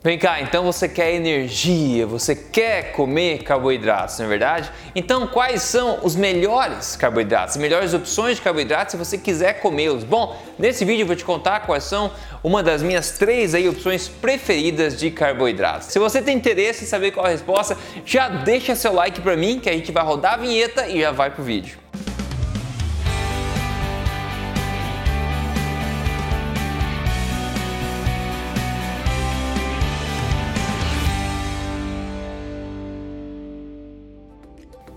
Vem cá, então você quer energia, você quer comer carboidratos, não é verdade? Então, quais são os melhores carboidratos, as melhores opções de carboidratos se você quiser comê-los? Bom, nesse vídeo eu vou te contar quais são uma das minhas três aí opções preferidas de carboidratos. Se você tem interesse em saber qual a resposta, já deixa seu like para mim que a gente vai rodar a vinheta e já vai pro vídeo.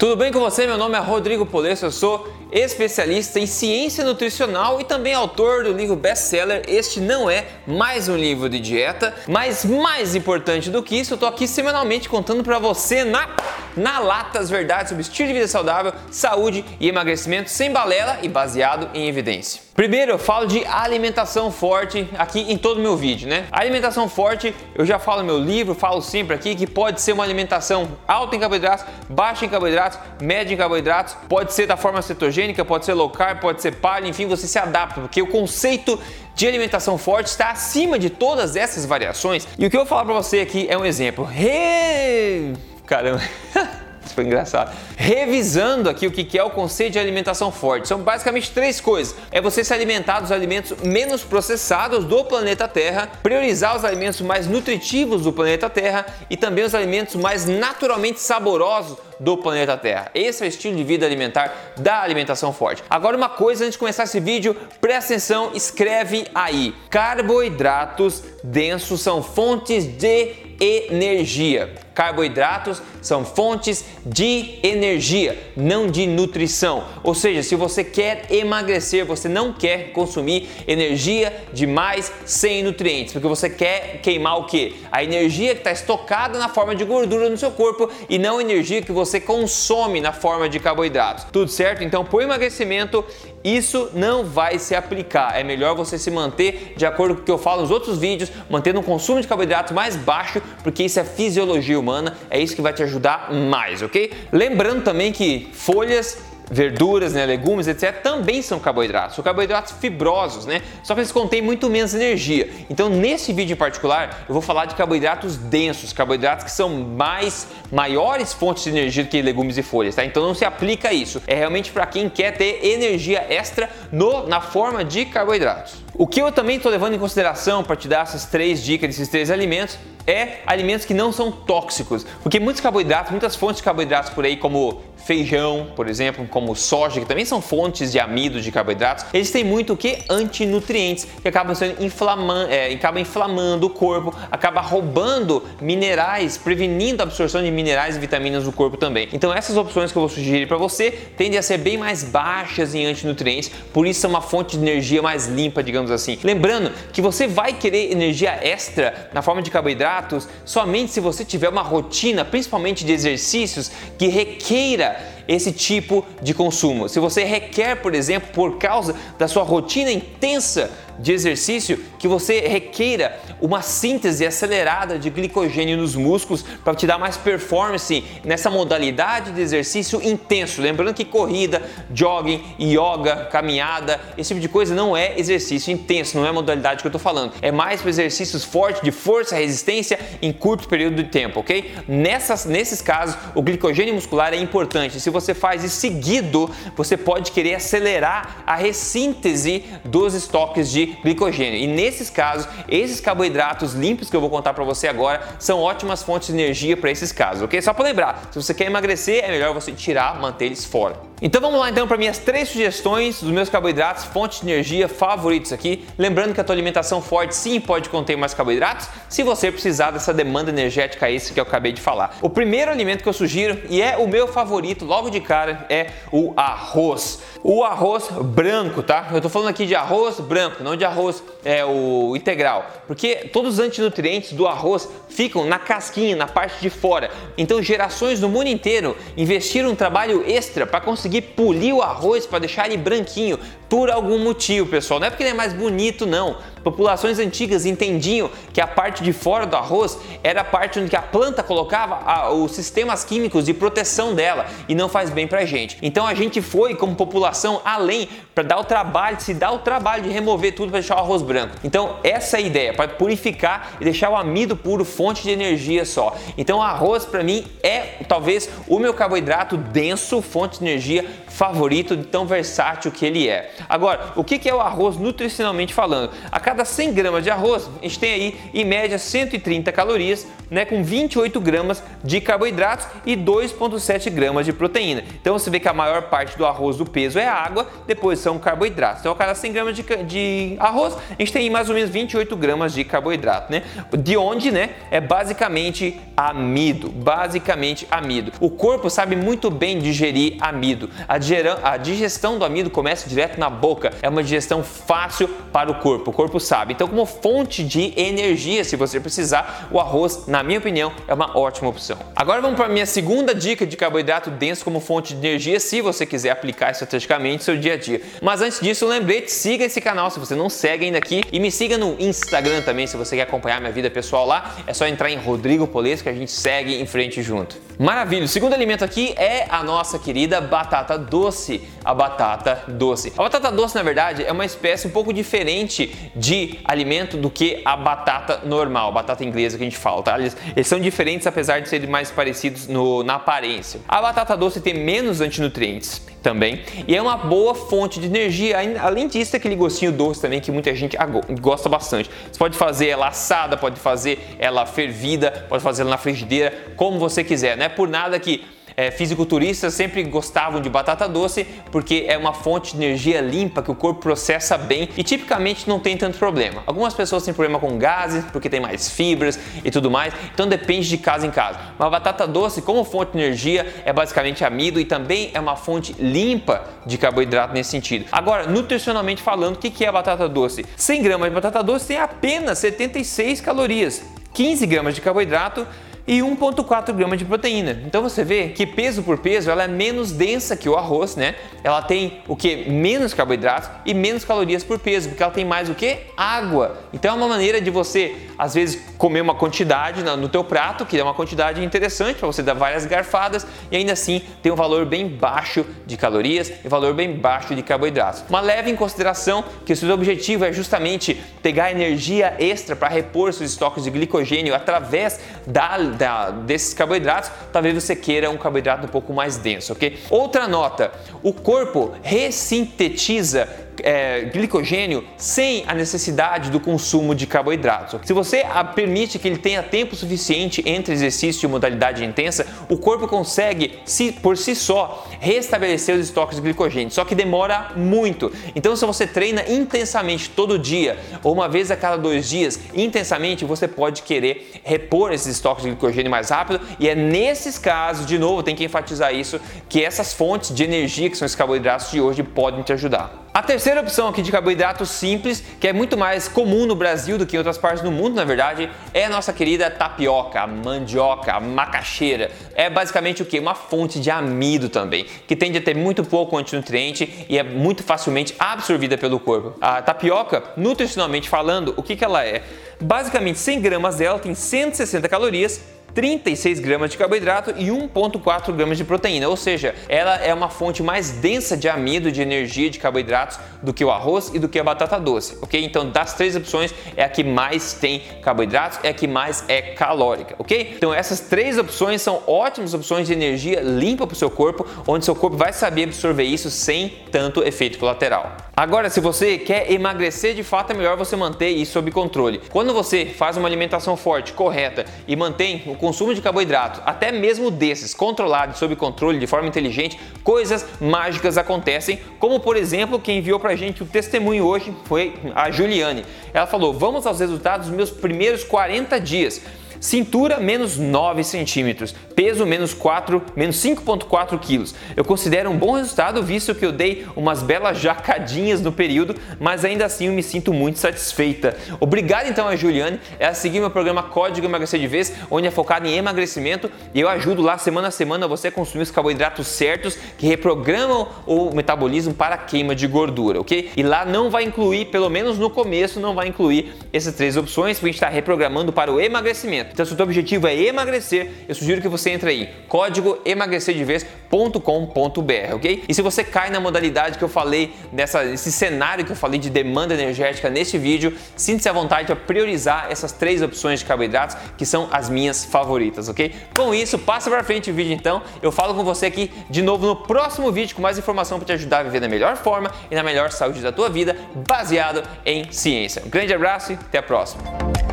Tudo bem com você? Meu nome é Rodrigo Polesso, eu sou especialista em ciência nutricional e também autor do livro best-seller Este Não É Mais Um Livro de Dieta, mas mais importante do que isso, eu tô aqui semanalmente contando para você na, na lata as verdades sobre estilo de vida saudável, saúde e emagrecimento sem balela e baseado em evidência. Primeiro eu falo de alimentação forte aqui em todo o meu vídeo, né? Alimentação forte, eu já falo no meu livro, falo sempre aqui que pode ser uma alimentação alta em carboidratos, baixa em carboidratos, média em carboidratos, pode ser da forma cetogênica, pode ser low carb, pode ser paleo, enfim, você se adapta, porque o conceito de alimentação forte está acima de todas essas variações. E o que eu vou falar para você aqui é um exemplo. Re... Caramba. Isso foi engraçado. Revisando aqui o que é o conceito de alimentação forte. São basicamente três coisas. É você se alimentar dos alimentos menos processados do planeta Terra, priorizar os alimentos mais nutritivos do planeta Terra e também os alimentos mais naturalmente saborosos do planeta Terra. Esse é o estilo de vida alimentar da alimentação forte. Agora uma coisa antes de começar esse vídeo, presta atenção, escreve aí. Carboidratos densos são fontes de energia. Carboidratos são fontes de energia, não de nutrição. Ou seja, se você quer emagrecer, você não quer consumir energia demais sem nutrientes, porque você quer queimar o que? A energia que está estocada na forma de gordura no seu corpo e não a energia que você consome na forma de carboidratos. Tudo certo? Então, por emagrecimento, isso não vai se aplicar. É melhor você se manter de acordo com o que eu falo nos outros vídeos, mantendo um consumo de carboidratos mais baixo, porque isso é fisiologia humana, é isso que vai te ajudar mais, ok? Lembrando também que folhas verduras, né, legumes, etc., também são carboidratos. São carboidratos fibrosos, né? Só que eles contêm muito menos energia. Então, nesse vídeo em particular, eu vou falar de carboidratos densos, carboidratos que são mais maiores fontes de energia do que legumes e folhas, tá? Então não se aplica isso. É realmente para quem quer ter energia extra no, na forma de carboidratos. O que eu também estou levando em consideração para te dar essas três dicas desses três alimentos é alimentos que não são tóxicos, porque muitos carboidratos, muitas fontes de carboidratos por aí, como feijão, por exemplo, como soja, que também são fontes de amido de carboidratos, eles têm muito o que? Antinutrientes, que acabam sendo inflamando, é, acabam inflamando o corpo, acaba roubando minerais, prevenindo a absorção de minerais e vitaminas do corpo também. Então essas opções que eu vou sugerir para você tendem a ser bem mais baixas em antinutrientes, por isso é uma fonte de energia mais limpa, digamos assim. Lembrando que você vai querer energia extra na forma de carboidratos somente se você tiver uma rotina, principalmente de exercícios, que requeira esse tipo de consumo. Se você requer, por exemplo, por causa da sua rotina intensa de exercício que você requeira uma síntese acelerada de glicogênio nos músculos para te dar mais performance nessa modalidade de exercício intenso. Lembrando que corrida, jogging, yoga, caminhada, esse tipo de coisa não é exercício intenso, não é a modalidade que eu estou falando. É mais para exercícios fortes de força, resistência em curto período de tempo, ok? Nessas, nesses casos, o glicogênio muscular é importante. Se você faz isso seguido, você pode querer acelerar a ressíntese dos estoques de glicogênio. E nesses casos, esses carboidratos limpos que eu vou contar para você agora são ótimas fontes de energia para esses casos, ok? Só para lembrar, se você quer emagrecer, é melhor você tirar, manter eles fora. Então vamos lá então para minhas três sugestões dos meus carboidratos, fontes de energia favoritos aqui. Lembrando que a tua alimentação forte sim pode conter mais carboidratos, se você precisar dessa demanda energética extra que eu acabei de falar. O primeiro alimento que eu sugiro e é o meu favorito logo de cara é o arroz. O arroz branco, tá? Eu tô falando aqui de arroz branco, não de arroz é o integral, porque todos os antinutrientes do arroz ficam na casquinha, na parte de fora. Então gerações no mundo inteiro investiram um trabalho extra para conseguir conseguir polir o arroz para deixar ele branquinho por algum motivo, pessoal. Não é porque ele é mais bonito, não. Populações antigas entendiam que a parte de fora do arroz era a parte onde a planta colocava a, os sistemas químicos de proteção dela e não faz bem pra gente. Então a gente foi como população além para dar o trabalho, se dar o trabalho de remover tudo para deixar o arroz branco. Então essa é a ideia, para purificar e deixar o amido puro fonte de energia só. Então o arroz para mim é talvez o meu carboidrato denso, fonte de energia favorito de tão versátil que ele é. Agora, o que é o arroz nutricionalmente falando? A cada 100 gramas de arroz, a gente tem aí em média 130 calorias, né, com 28 gramas de carboidratos e 2,7 gramas de proteína. Então você vê que a maior parte do arroz do peso é água, depois são carboidratos. Então a cada 100 gramas de, de arroz, a gente tem mais ou menos 28 gramas de carboidrato, né? De onde, né, é basicamente amido, basicamente amido. O corpo sabe muito bem digerir amido. A a digestão do amido começa direto na boca. É uma digestão fácil para o corpo. O corpo sabe. Então, como fonte de energia, se você precisar, o arroz, na minha opinião, é uma ótima opção. Agora vamos para a minha segunda dica de carboidrato denso como fonte de energia, se você quiser aplicar estrategicamente no seu dia a dia. Mas antes disso, lembrete, siga esse canal se você não segue ainda aqui e me siga no Instagram também, se você quer acompanhar minha vida pessoal lá. É só entrar em Rodrigo Polesco que a gente segue em frente junto. Maravilha! O segundo alimento aqui é a nossa querida batata doce, a batata doce. A batata doce, na verdade, é uma espécie um pouco diferente de alimento do que a batata normal, batata inglesa que a gente fala, tá? Eles, eles são diferentes apesar de serem mais parecidos no, na aparência. A batata doce tem menos antinutrientes também e é uma boa fonte de energia. Além disso, aquele gostinho doce também que muita gente gosta bastante. Você pode fazer ela assada, pode fazer ela fervida, pode fazer ela na frigideira, como você quiser. Não é por nada que é, fisiculturistas sempre gostavam de batata doce porque é uma fonte de energia limpa que o corpo processa bem e tipicamente não tem tanto problema. Algumas pessoas têm problema com gases porque tem mais fibras e tudo mais, então depende de casa em casa. Uma batata doce como fonte de energia é basicamente amido e também é uma fonte limpa de carboidrato nesse sentido. Agora, nutricionalmente falando, o que é a batata doce? 100 gramas de batata doce tem apenas 76 calorias, 15 gramas de carboidrato e 1,4 gramas de proteína. Então você vê que peso por peso ela é menos densa que o arroz, né? Ela tem o que? Menos carboidratos e menos calorias por peso, porque ela tem mais o que? Água. Então é uma maneira de você, às vezes, comer uma quantidade no teu prato, que é uma quantidade interessante para você dar várias garfadas e ainda assim tem um valor bem baixo de calorias e valor bem baixo de carboidratos. Mas leve em consideração que o seu objetivo é justamente pegar energia extra para repor seus estoques de glicogênio através da da, desses carboidratos, talvez você queira um carboidrato um pouco mais denso, ok? Outra nota: o corpo ressintetiza é, glicogênio sem a necessidade do consumo de carboidratos. Se você permite que ele tenha tempo suficiente entre exercício e modalidade intensa, o corpo consegue, se, por si só, restabelecer os estoques de glicogênio, só que demora muito. Então, se você treina intensamente todo dia ou uma vez a cada dois dias, intensamente, você pode querer repor esses estoques de glicogênio mais rápido e é nesses casos, de novo, tem que enfatizar isso, que essas fontes de energia que são os carboidratos de hoje podem te ajudar. A terceira opção aqui de carboidrato simples, que é muito mais comum no Brasil do que em outras partes do mundo, na verdade, é a nossa querida tapioca, a mandioca, a macaxeira. É basicamente o que? Uma fonte de amido também, que tende a ter muito pouco antinutriente e é muito facilmente absorvida pelo corpo. A tapioca, nutricionalmente falando, o que, que ela é? Basicamente, 100 gramas dela tem 160 calorias 36 gramas de carboidrato e 1,4 gramas de proteína, ou seja, ela é uma fonte mais densa de amido, de energia, de carboidratos do que o arroz e do que a batata doce, ok? Então, das três opções, é a que mais tem carboidratos, é a que mais é calórica, ok? Então, essas três opções são ótimas opções de energia limpa para o seu corpo, onde seu corpo vai saber absorver isso sem tanto efeito colateral. Agora, se você quer emagrecer de fato, é melhor você manter isso sob controle. Quando você faz uma alimentação forte, correta e mantém o consumo de carboidrato, até mesmo desses, controlado, sob controle, de forma inteligente, coisas mágicas acontecem, como por exemplo, quem enviou pra gente o testemunho hoje foi a Juliane. Ela falou: "Vamos aos resultados dos meus primeiros 40 dias. Cintura menos 9 centímetros, peso menos 4, menos 5,4 quilos. Eu considero um bom resultado visto que eu dei umas belas jacadinhas no período, mas ainda assim eu me sinto muito satisfeita. Obrigado então a Juliane, ela seguiu meu programa Código Emagrecer de Vez, onde é focado em emagrecimento e eu ajudo lá semana a semana você a consumir os carboidratos certos que reprogramam o metabolismo para a queima de gordura, ok? E lá não vai incluir, pelo menos no começo, não vai incluir essas três opções, porque a gente está reprogramando para o emagrecimento. Então, se o seu objetivo é emagrecer, eu sugiro que você entre aí, código emagrecerdevez.com.br, ok? E se você cai na modalidade que eu falei, nessa, nesse cenário que eu falei de demanda energética neste vídeo, sinta-se à vontade para priorizar essas três opções de carboidratos que são as minhas favoritas, ok? Com isso, passa para frente o vídeo então. Eu falo com você aqui de novo no próximo vídeo com mais informação para te ajudar a viver da melhor forma e na melhor saúde da tua vida, baseado em ciência. Um grande abraço e até a próxima.